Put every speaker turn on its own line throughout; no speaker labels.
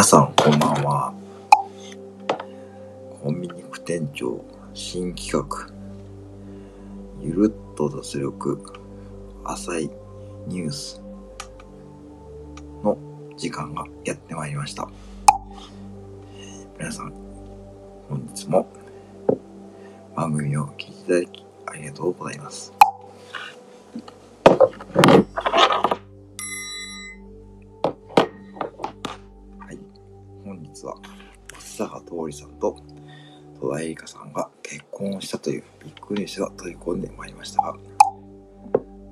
皆さんこんばんは。コンビニ副店長新企画。ゆるっと脱力浅いニュースの時間がやってまいりました。皆さん、本日も番組を聞いていただきありがとうございます。は松坂桃李さんと戸田恵梨香さんが結婚をしたというビッグニュースが飛び込んでまいりましたが、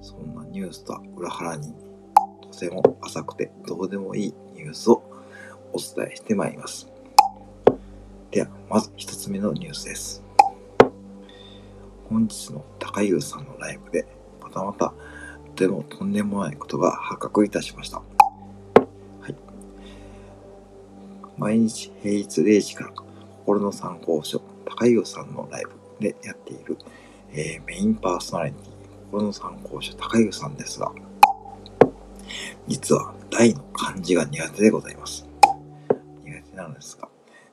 そんなニュースとは裏腹に、とても浅くてどうでもいいニュースをお伝えしてまいります。では、まず一つ目のニュースです。本日の高優さんのライブで、またまたとてもとんでもないことが発覚いたしました。毎日平日0時から心の参考書、高優さんのライブでやっている、えーメインパーソナリティ、心の参考書、高優さんですが、実は大の漢字が苦手でございます。苦手なのですが、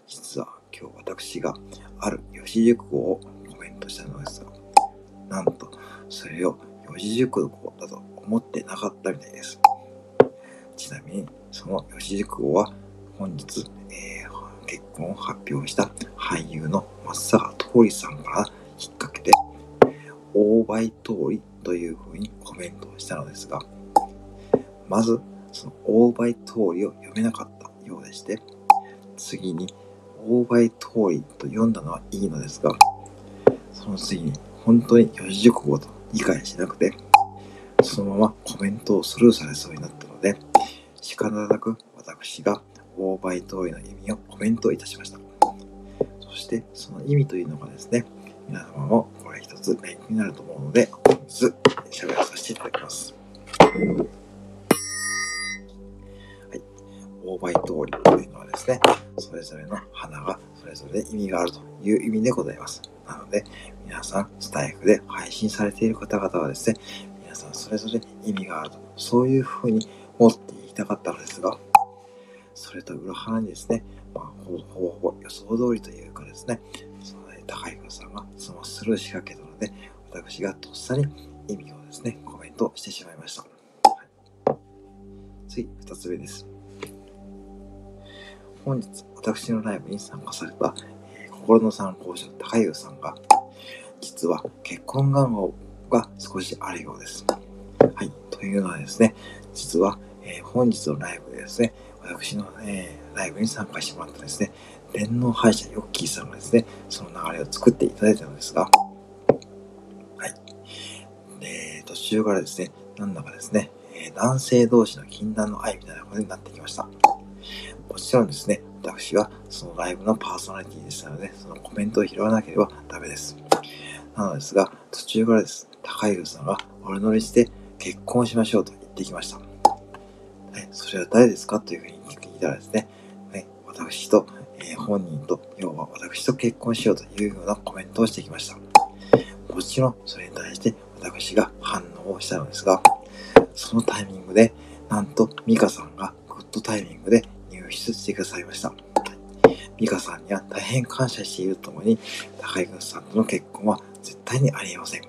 実は今日私がある四字熟語をコメントしたのですが、なんとそれを四字熟語だと思ってなかったみたいです。ちなみにその四字熟語は本日、えー結婚を発表した俳優の松坂桃李さんから引っ掛けて、大倍通りという風にコメントをしたのですが、まずその大倍通りを読めなかったようでして、次に大倍通りと読んだのはいいのですが、その次に本当に四字熟語と理解しなくて、そのままコメントをスルーされそうになったので、仕方なく私が大倍通りの意味をコメントいたしました。そしてその意味というのがですね、皆様もこれ一つ勉強になると思うので、本日喋らさせていただきます。はい。大倍通りというのはですね、それぞれの花がそれぞれ意味があるという意味でございます。なので、皆さん、スタイフで配信されている方々はですね、皆さんそれぞれ意味があると、そういうふうに持っていきたかったのですが、それと裏腹にですね、まあ、ほぼほぼほぼ予想通りというかですね、そのね高井さんがそのスルーしかけたので、私がとっさに意味をですね、コメントしてしまいました。はい、次、二つ目です。本日、私のライブに参加された、えー心の参考書高優さんが、実は結婚願望が少しあるようです。はい。というのはですね、実は、えー本日のライブでですね、私の、えーライブに参加してもらったですね、電脳配者ヨッキーさんがですね、その流れを作っていただいたのですが、はい。で、途中からですね、なんだかですね、男性同士の禁断の愛みたいなことになってきました。もちろんですね、私はそのライブのパーソナリティでしたので、そのコメントを拾わなければダメです。なのですが、途中からです、高井さんが俺乗りして結婚しましょうと言ってきました。はい、それは誰ですかというふうに聞いたらですね、ね私と、えー本人と、要は私と結婚しようというようなコメントをしてきました。もちろん、それに対して私が反応をしたのですが、そのタイミングで、なんと、ミカさんがグッドタイミングで入室してくださいました。ミカさんには大変感謝しているとともに、高井さんとの結婚は絶対にありえません。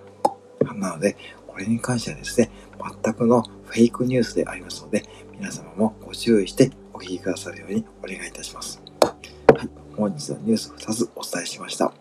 なので、これに関してはですね、全くのフェイクニュースでありますので、皆様もご注意してお聞きくださるようにお願いいたします。はい、本日のニュース2つお伝えしました。